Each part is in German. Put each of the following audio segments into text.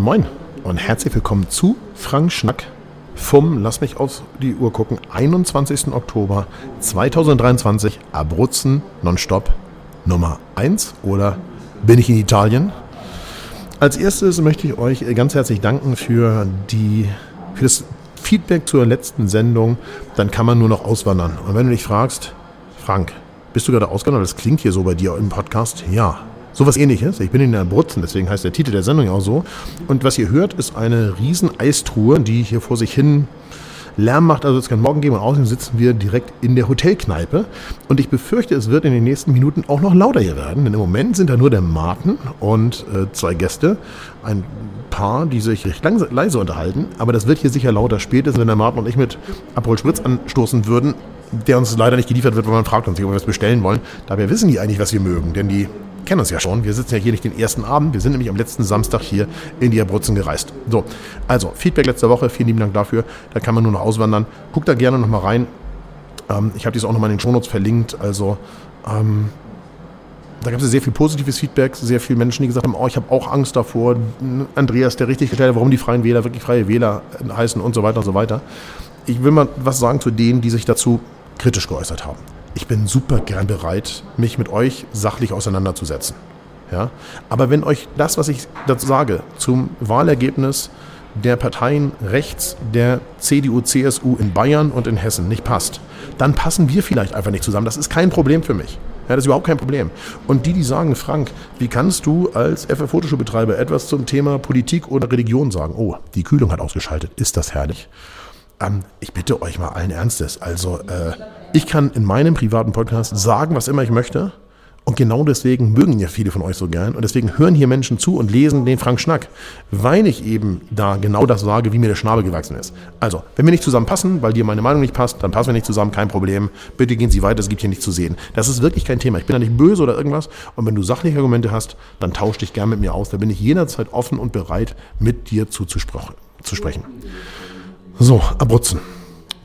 Moin und herzlich willkommen zu Frank Schnack vom, lass mich auf die Uhr gucken, 21. Oktober 2023, Abruzzen nonstop Nummer 1 oder bin ich in Italien? Als erstes möchte ich euch ganz herzlich danken für, die, für das Feedback zur letzten Sendung. Dann kann man nur noch auswandern. Und wenn du dich fragst, Frank, bist du gerade ausgewandert? Das klingt hier so bei dir im Podcast. Ja, Sowas ähnliches. Ich bin in der Brutzen, deswegen heißt der Titel der Sendung auch so. Und was ihr hört, ist eine riesen Eistruhe, die hier vor sich hin Lärm macht. Also es kann morgen geben und außerdem sitzen wir direkt in der Hotelkneipe. Und ich befürchte, es wird in den nächsten Minuten auch noch lauter hier werden. Denn im Moment sind da nur der Martin und äh, zwei Gäste. Ein Paar, die sich recht leise unterhalten. Aber das wird hier sicher lauter. Spätestens, wenn der Martin und ich mit Aperol Spritz anstoßen würden, der uns leider nicht geliefert wird, weil man fragt uns, ob wir was bestellen wollen. Dabei wissen die eigentlich, was wir mögen. Denn die kennen uns ja schon. Wir sitzen ja hier nicht den ersten Abend. Wir sind nämlich am letzten Samstag hier in die Abruzzen gereist. So, also Feedback letzte Woche. Vielen lieben Dank dafür. Da kann man nur noch auswandern. Guckt da gerne nochmal rein. Ähm, ich habe dies auch nochmal in den Shownotes verlinkt. Also, ähm, da gab es sehr viel positives Feedback, sehr viele Menschen, die gesagt haben, oh, ich habe auch Angst davor. Andreas, der richtig gestellt hat, warum die Freien Wähler wirklich Freie Wähler heißen und so weiter und so weiter. Ich will mal was sagen zu denen, die sich dazu kritisch geäußert haben ich bin super gern bereit, mich mit euch sachlich auseinanderzusetzen. Ja? Aber wenn euch das, was ich dazu sage, zum Wahlergebnis der Parteien rechts der CDU, CSU in Bayern und in Hessen nicht passt, dann passen wir vielleicht einfach nicht zusammen. Das ist kein Problem für mich. Ja, das ist überhaupt kein Problem. Und die, die sagen, Frank, wie kannst du als FF-Fotoschulbetreiber etwas zum Thema Politik oder Religion sagen? Oh, die Kühlung hat ausgeschaltet. Ist das herrlich? Ähm, ich bitte euch mal allen Ernstes. Also, äh, ich kann in meinem privaten Podcast sagen, was immer ich möchte. Und genau deswegen mögen ja viele von euch so gern. Und deswegen hören hier Menschen zu und lesen den Frank Schnack, weil ich eben da genau das sage, wie mir der Schnabel gewachsen ist. Also, wenn wir nicht zusammenpassen, weil dir meine Meinung nicht passt, dann passen wir nicht zusammen, kein Problem. Bitte gehen Sie weiter, es gibt hier nichts zu sehen. Das ist wirklich kein Thema. Ich bin da nicht böse oder irgendwas. Und wenn du sachliche Argumente hast, dann tausch dich gern mit mir aus. Da bin ich jederzeit offen und bereit, mit dir zuzusprechen. So, Abruzzen.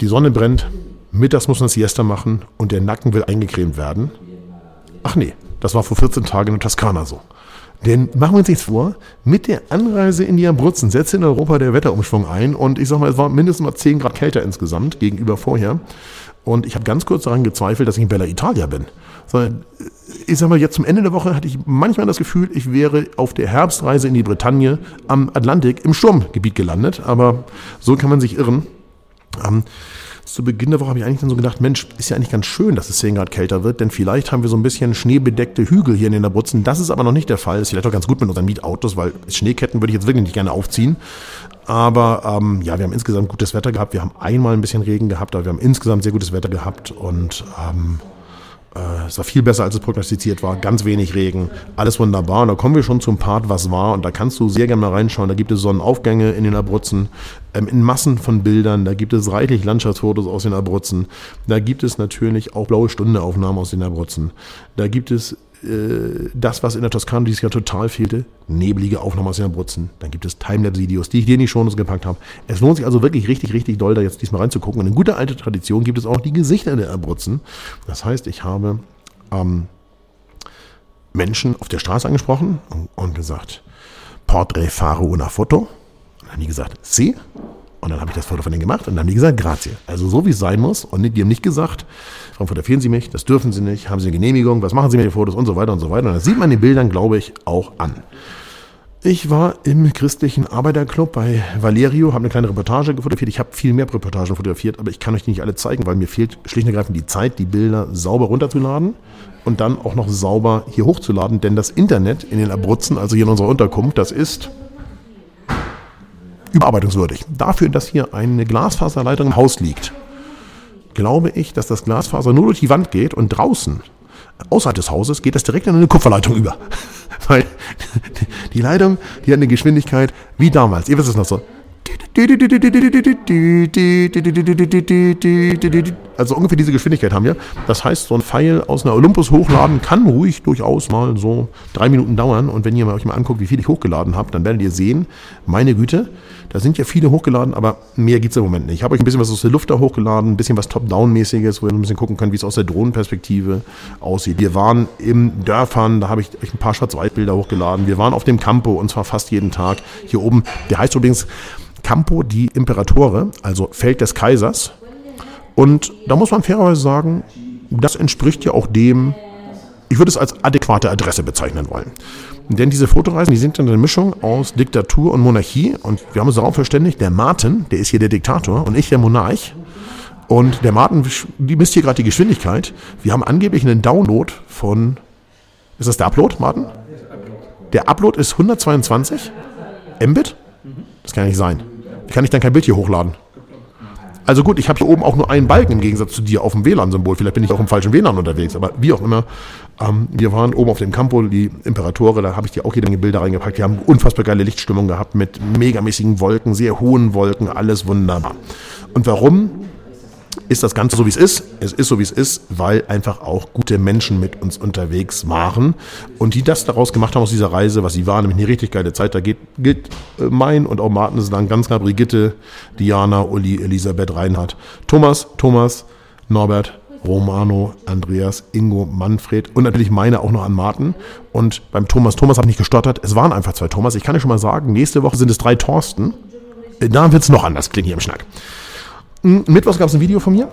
Die Sonne brennt, mittags muss man Siesta machen und der Nacken will eingecremt werden. Ach nee, das war vor 14 Tagen in der Toskana so. Denn machen wir uns nichts vor, mit der Anreise in die Abruzzen setzt in Europa der Wetterumschwung ein und ich sag mal, es war mindestens mal 10 Grad kälter insgesamt gegenüber vorher. Und ich habe ganz kurz daran gezweifelt, dass ich in Bella Italia bin. Sondern ich sag mal, jetzt zum Ende der Woche hatte ich manchmal das Gefühl, ich wäre auf der Herbstreise in die Bretagne am Atlantik im Sturmgebiet gelandet. Aber so kann man sich irren. Ähm, zu Beginn der Woche habe ich eigentlich dann so gedacht, Mensch, ist ja eigentlich ganz schön, dass es 10 Grad kälter wird, denn vielleicht haben wir so ein bisschen schneebedeckte Hügel hier in den Abruzzen. Das ist aber noch nicht der Fall. Ist vielleicht auch ganz gut mit unseren Mietautos, weil Schneeketten würde ich jetzt wirklich nicht gerne aufziehen. Aber ähm, ja, wir haben insgesamt gutes Wetter gehabt. Wir haben einmal ein bisschen Regen gehabt, aber wir haben insgesamt sehr gutes Wetter gehabt und ähm, äh, es war viel besser, als es prognostiziert war. Ganz wenig Regen, alles wunderbar. Und da kommen wir schon zum Part, was war. Und da kannst du sehr gerne mal reinschauen. Da gibt es Sonnenaufgänge in den Abruzzen, ähm, in Massen von Bildern. Da gibt es reichlich Landschaftsfotos aus den Abruzzen. Da gibt es natürlich auch blaue Stundeaufnahmen aus den Abruzzen. Da gibt es äh, das, was in der Toskana dieses Jahr total fehlte, nebelige Aufnahmen aus den Abruzzen. Dann gibt es Timelapse-Videos, die ich dir in die Shownotes gepackt habe. Es lohnt sich also wirklich richtig, richtig doll, da jetzt diesmal reinzugucken. Und in guter alter Tradition gibt es auch die Gesichter der Abruzzen. Das heißt, ich habe ähm, Menschen auf der Straße angesprochen und, gesagt, Portrait fare una foto. Und dann haben die gesagt, sie. Und dann habe ich das Foto von denen gemacht und dann haben die gesagt, grazie. Also so wie es sein muss. Und die haben nicht gesagt, Warum fotografieren Sie mich? Das dürfen Sie nicht. Haben Sie eine Genehmigung? Was machen Sie mit den Fotos? Und so weiter und so weiter. Und das sieht man den Bildern, glaube ich, auch an. Ich war im christlichen Arbeiterclub bei Valerio, habe eine kleine Reportage fotografiert. Ich habe viel mehr Reportagen fotografiert, aber ich kann euch die nicht alle zeigen, weil mir fehlt schlicht und ergreifend die Zeit, die Bilder sauber runterzuladen und dann auch noch sauber hier hochzuladen. Denn das Internet in den Abruzzen, also hier in unserer Unterkunft, das ist überarbeitungswürdig. Dafür, dass hier eine Glasfaserleitung im Haus liegt, glaube ich, dass das Glasfaser nur durch die Wand geht und draußen, außerhalb des Hauses, geht das direkt in eine Kupferleitung über. Weil die Leitung, die hat eine Geschwindigkeit wie damals. Ihr wisst es noch so. Also ungefähr diese Geschwindigkeit haben wir. Das heißt, so ein Pfeil aus einer Olympus hochladen kann ruhig durchaus mal so drei Minuten dauern. Und wenn ihr euch mal anguckt, wie viel ich hochgeladen habe, dann werdet ihr sehen, meine Güte, da sind ja viele hochgeladen, aber mehr gibt es im Moment nicht. Ich habe euch ein bisschen was aus der Luft da hochgeladen, ein bisschen was Top-Down-mäßiges, wo ihr ein bisschen gucken könnt, wie es aus der Drohnenperspektive aussieht. Wir waren im Dörfern, da habe ich euch ein paar Schwarz-Weiß-Bilder hochgeladen. Wir waren auf dem Campo und zwar fast jeden Tag. Hier oben, der heißt übrigens Campo di Imperatore, also Feld des Kaisers. Und da muss man fairerweise sagen, das entspricht ja auch dem, ich würde es als adäquate Adresse bezeichnen wollen. Denn diese Fotoreisen, die sind dann eine Mischung aus Diktatur und Monarchie. Und wir haben uns darauf verständigt, der Martin, der ist hier der Diktator und ich der Monarch. Und der Martin, die misst hier gerade die Geschwindigkeit. Wir haben angeblich einen Download von, ist das der Upload, Martin? Der Upload ist 122 Mbit? Das kann nicht sein. Kann ich dann kein Bild hier hochladen? Also gut, ich habe hier oben auch nur einen Balken im Gegensatz zu dir auf dem WLAN-Symbol. Vielleicht bin ich auch im falschen WLAN unterwegs, aber wie auch immer. Ähm, wir waren oben auf dem Campo, die Imperatore, da habe ich dir auch jede Menge Bilder reingepackt. Wir haben unfassbar geile Lichtstimmung gehabt mit megamäßigen Wolken, sehr hohen Wolken, alles wunderbar. Und warum? Ist das Ganze so, wie es ist. Es ist so, wie es ist, weil einfach auch gute Menschen mit uns unterwegs waren und die das daraus gemacht haben aus dieser Reise, was sie waren, nämlich eine richtig geile Zeit. Da geht, gilt äh, mein und auch Martin dann ganz klar Brigitte, Diana, Uli, Elisabeth, Reinhard, Thomas, Thomas, Norbert, Romano, Andreas, Ingo, Manfred und natürlich meine auch noch an Martin. Und beim Thomas, Thomas hat nicht gestottert. Es waren einfach zwei Thomas. Ich kann dir schon mal sagen, nächste Woche sind es drei Thorsten. Äh, da wird es noch anders klingen hier im Schnack. Hm, Mittwochs gab es ein Video von mir.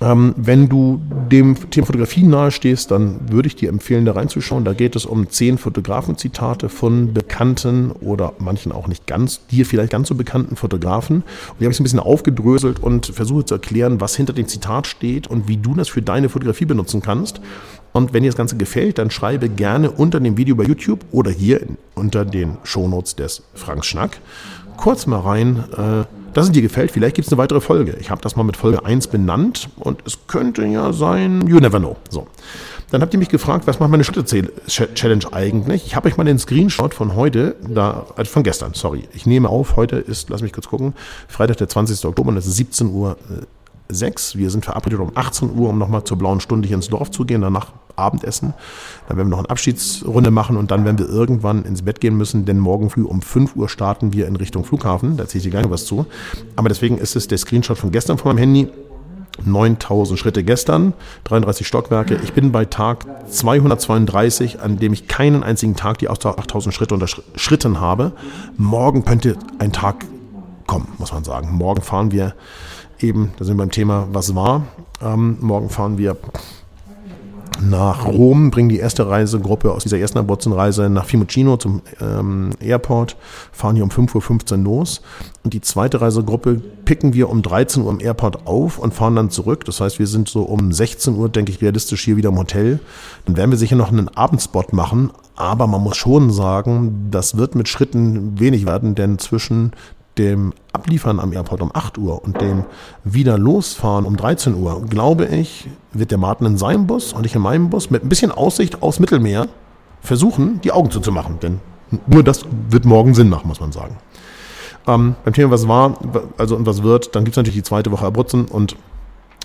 Ähm, wenn du dem Thema Fotografie nahestehst, dann würde ich dir empfehlen, da reinzuschauen. Da geht es um zehn Fotografenzitate von bekannten oder manchen auch nicht ganz, dir vielleicht ganz so bekannten Fotografen. Und die habe ich ein bisschen aufgedröselt und versuche zu erklären, was hinter dem Zitat steht und wie du das für deine Fotografie benutzen kannst. Und wenn dir das Ganze gefällt, dann schreibe gerne unter dem Video bei YouTube oder hier unter den Shownotes des Frank Schnack kurz mal rein. Äh, dass es dir gefällt. Vielleicht gibt es eine weitere Folge. Ich habe das mal mit Folge 1 benannt und es könnte ja sein, you never know. So. Dann habt ihr mich gefragt, was macht meine Schritte-Challenge eigentlich? Ich habe euch mal den Screenshot von heute, da, also von gestern, sorry. Ich nehme auf, heute ist, lass mich kurz gucken, Freitag, der 20. Oktober und es ist 17 Uhr. 6. Wir sind verabredet um 18 Uhr, um nochmal zur blauen Stunde hier ins Dorf zu gehen, danach Abendessen. Dann werden wir noch eine Abschiedsrunde machen und dann werden wir irgendwann ins Bett gehen müssen, denn morgen früh um 5 Uhr starten wir in Richtung Flughafen. Da ziehe ich dir gar nicht was zu. Aber deswegen ist es der Screenshot von gestern von meinem Handy. 9000 Schritte gestern, 33 Stockwerke. Ich bin bei Tag 232, an dem ich keinen einzigen Tag die 8000 Schritte unterschritten habe. Morgen könnte ein Tag kommen, muss man sagen. Morgen fahren wir eben, da sind wir beim Thema, was war. Ähm, morgen fahren wir nach Rom, bringen die erste Reisegruppe aus dieser ersten Abruzzenreise nach Fiumicino zum ähm, Airport, fahren hier um 5.15 Uhr los. Und die zweite Reisegruppe picken wir um 13 Uhr am Airport auf und fahren dann zurück. Das heißt, wir sind so um 16 Uhr, denke ich, realistisch hier wieder im Hotel. Dann werden wir sicher noch einen Abendspot machen. Aber man muss schon sagen, das wird mit Schritten wenig werden, denn zwischen dem Abliefern am Airport um 8 Uhr und dem wieder losfahren um 13 Uhr, glaube ich, wird der Martin in seinem Bus und ich in meinem Bus mit ein bisschen Aussicht aufs Mittelmeer versuchen, die Augen zuzumachen. Denn nur das wird morgen Sinn machen, muss man sagen. Ähm, beim Thema, was war, also und was wird, dann gibt es natürlich die zweite Woche Abruzzen und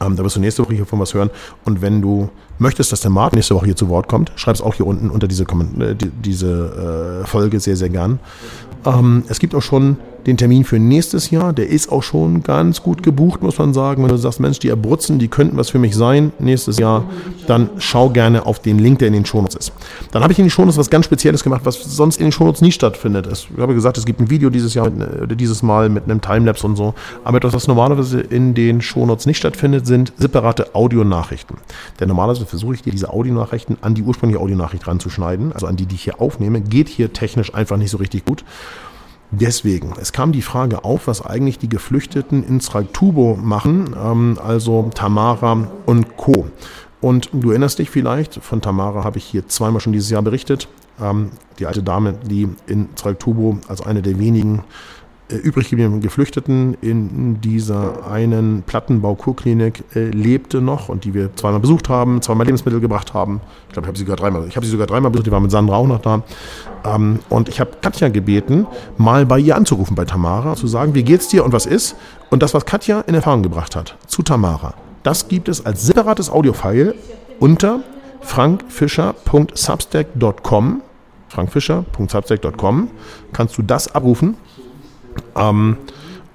ähm, da wirst du nächste Woche hier von was hören. Und wenn du möchtest, dass der Martin nächste Woche hier zu Wort kommt, schreib es auch hier unten unter diese, äh, diese äh, Folge sehr, sehr gern. Ähm, es gibt auch schon den Termin für nächstes Jahr. Der ist auch schon ganz gut gebucht, muss man sagen. Wenn du sagst, Mensch, die Abruzzen, die könnten was für mich sein nächstes Jahr, dann schau gerne auf den Link, der in den Shownotes ist. Dann habe ich in den Shownotes was ganz Spezielles gemacht, was sonst in den Shownotes nie stattfindet. Ich habe gesagt, es gibt ein Video dieses Jahr, mit, dieses Mal mit einem Timelapse und so. Aber etwas, was normalerweise in den Shownotes nicht stattfindet, sind separate Audionachrichten. Denn normalerweise versuche ich dir diese Audionachrichten an die ursprüngliche Audionachricht ranzuschneiden, also an die, die ich hier aufnehme. Geht hier technisch einfach nicht so richtig gut. Deswegen, es kam die Frage auf, was eigentlich die Geflüchteten in Sraltubo machen, ähm, also Tamara und Co. Und du erinnerst dich vielleicht, von Tamara habe ich hier zweimal schon dieses Jahr berichtet. Ähm, die alte Dame, die in Sraltubo als eine der wenigen übrig gebliebenen Geflüchteten in dieser einen Plattenbau-Kurklinik äh, lebte noch und die wir zweimal besucht haben, zweimal Lebensmittel gebracht haben. Ich glaube, ich habe sie sogar dreimal, ich habe sie sogar dreimal besucht, die war mit Sandra auch noch da. Ähm, und ich habe Katja gebeten, mal bei ihr anzurufen, bei Tamara, zu sagen, wie geht's dir und was ist? Und das, was Katja in Erfahrung gebracht hat, zu Tamara, das gibt es als separates Audiofile unter frankfischer.substack.com frankfischer.substack.com kannst du das abrufen ähm,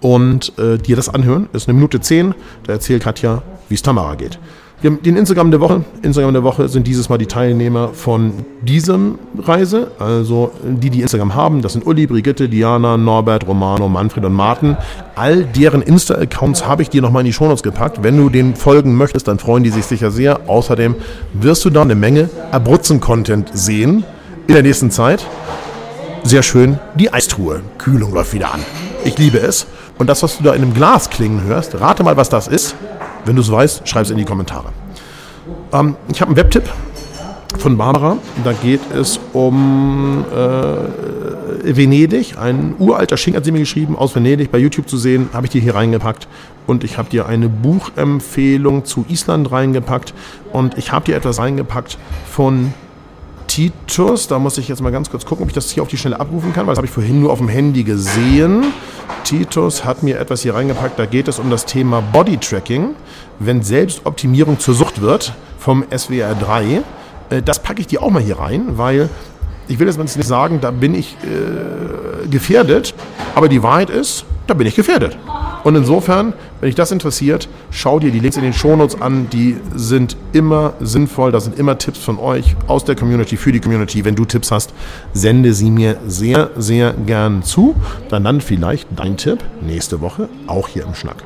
und äh, dir das anhören. Das ist eine Minute zehn. Da erzählt Katja, wie es Tamara geht. Wir haben den Instagram der Woche. Instagram der Woche sind dieses Mal die Teilnehmer von diesem Reise. Also die, die Instagram haben, das sind Uli, Brigitte, Diana, Norbert, Romano, Manfred und Martin. All deren Insta-Accounts habe ich dir nochmal in die Shownotes gepackt. Wenn du denen folgen möchtest, dann freuen die sich sicher sehr. Außerdem wirst du da eine Menge Abruzzen-Content sehen in der nächsten Zeit. Sehr schön, die Eistruhe. Kühlung läuft wieder an. Ich liebe es. Und das, was du da in einem Glas klingen hörst, rate mal, was das ist. Wenn du es weißt, schreib es in die Kommentare. Ähm, ich habe einen Webtipp von Barbara. Da geht es um äh, Venedig. Ein uralter Schinken hat sie mir geschrieben, aus Venedig, bei YouTube zu sehen. Habe ich dir hier reingepackt. Und ich habe dir eine Buchempfehlung zu Island reingepackt. Und ich habe dir etwas reingepackt von Titus. Da muss ich jetzt mal ganz kurz gucken, ob ich das hier auf die Schnelle abrufen kann, weil das habe ich vorhin nur auf dem Handy gesehen. Titus hat mir etwas hier reingepackt. Da geht es um das Thema Body Tracking, wenn Selbstoptimierung zur Sucht wird vom SWR 3. Äh, das packe ich dir auch mal hier rein, weil ich will jetzt nicht sagen, da bin ich äh, gefährdet, aber die Wahrheit ist, da bin ich gefährdet. Und insofern, wenn dich das interessiert, schau dir die Links in den Shownotes an. Die sind immer sinnvoll. Da sind immer Tipps von euch aus der Community, für die Community. Wenn du Tipps hast, sende sie mir sehr, sehr gern zu. Dann dann vielleicht dein Tipp nächste Woche auch hier im Schnack.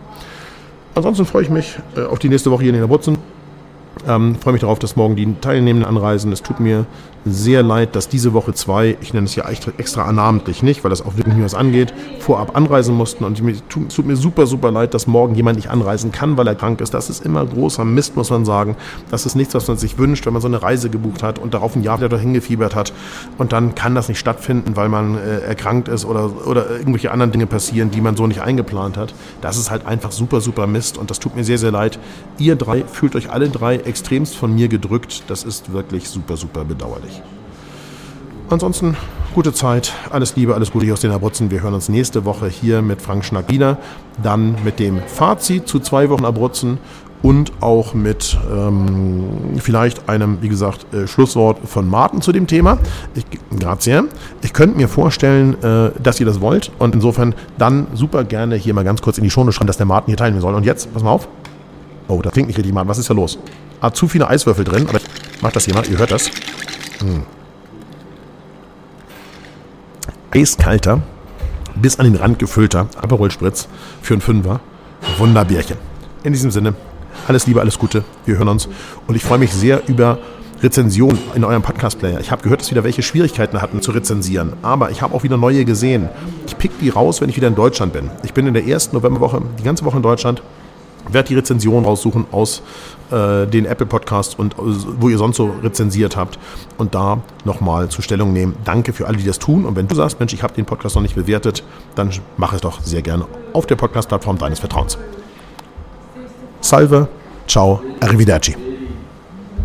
Ansonsten freue ich mich äh, auf die nächste Woche hier in der Butzen. Ähm, freue mich darauf, dass morgen die Teilnehmenden anreisen. Es tut mir sehr leid, dass diese Woche zwei, ich nenne es ja extra namentlich nicht, weil das auch wirklich was angeht, vorab anreisen mussten. Und es tut, tut, mir super, super leid, dass morgen jemand nicht anreisen kann, weil er krank ist. Das ist immer großer Mist, muss man sagen. Das ist nichts, was man sich wünscht, wenn man so eine Reise gebucht hat und darauf ein Jahr wieder hingefiebert hat. Und dann kann das nicht stattfinden, weil man äh, erkrankt ist oder, oder irgendwelche anderen Dinge passieren, die man so nicht eingeplant hat. Das ist halt einfach super, super Mist. Und das tut mir sehr, sehr leid. Ihr drei fühlt euch alle drei extremst von mir gedrückt. Das ist wirklich super, super bedauerlich. Ansonsten gute Zeit, alles Liebe, alles Gute hier aus den Abruzzen. Wir hören uns nächste Woche hier mit Frank Schnackiner, dann mit dem Fazit zu zwei Wochen Abruzzen und auch mit ähm, vielleicht einem, wie gesagt, äh, Schlusswort von Martin zu dem Thema. Ich, grazie. Ich könnte mir vorstellen, äh, dass ihr das wollt und insofern dann super gerne hier mal ganz kurz in die Schone schreiben, dass der Martin hier teilnehmen soll. Und jetzt, pass mal auf. Oh, das klingt nicht richtig, Martin. Was ist da los? Ah, zu viele Eiswürfel drin, aber ich mach das mal. Ihr hört das. Hm. Eiskalter, bis an den Rand gefüllter Aperol Spritz für einen Fünfer. Wunderbärchen. In diesem Sinne, alles Liebe, alles Gute. Wir hören uns. Und ich freue mich sehr über Rezensionen in eurem Podcast-Player. Ich habe gehört, dass wieder welche Schwierigkeiten hatten zu rezensieren. Aber ich habe auch wieder neue gesehen. Ich pick die raus, wenn ich wieder in Deutschland bin. Ich bin in der ersten Novemberwoche, die ganze Woche in Deutschland werde die Rezension raussuchen aus äh, den Apple Podcasts und äh, wo ihr sonst so rezensiert habt und da nochmal zur Stellung nehmen. Danke für alle, die das tun. Und wenn du sagst, Mensch, ich habe den Podcast noch nicht bewertet, dann mach es doch sehr gerne auf der Podcast-Plattform deines Vertrauens. Salve, ciao, arrivederci.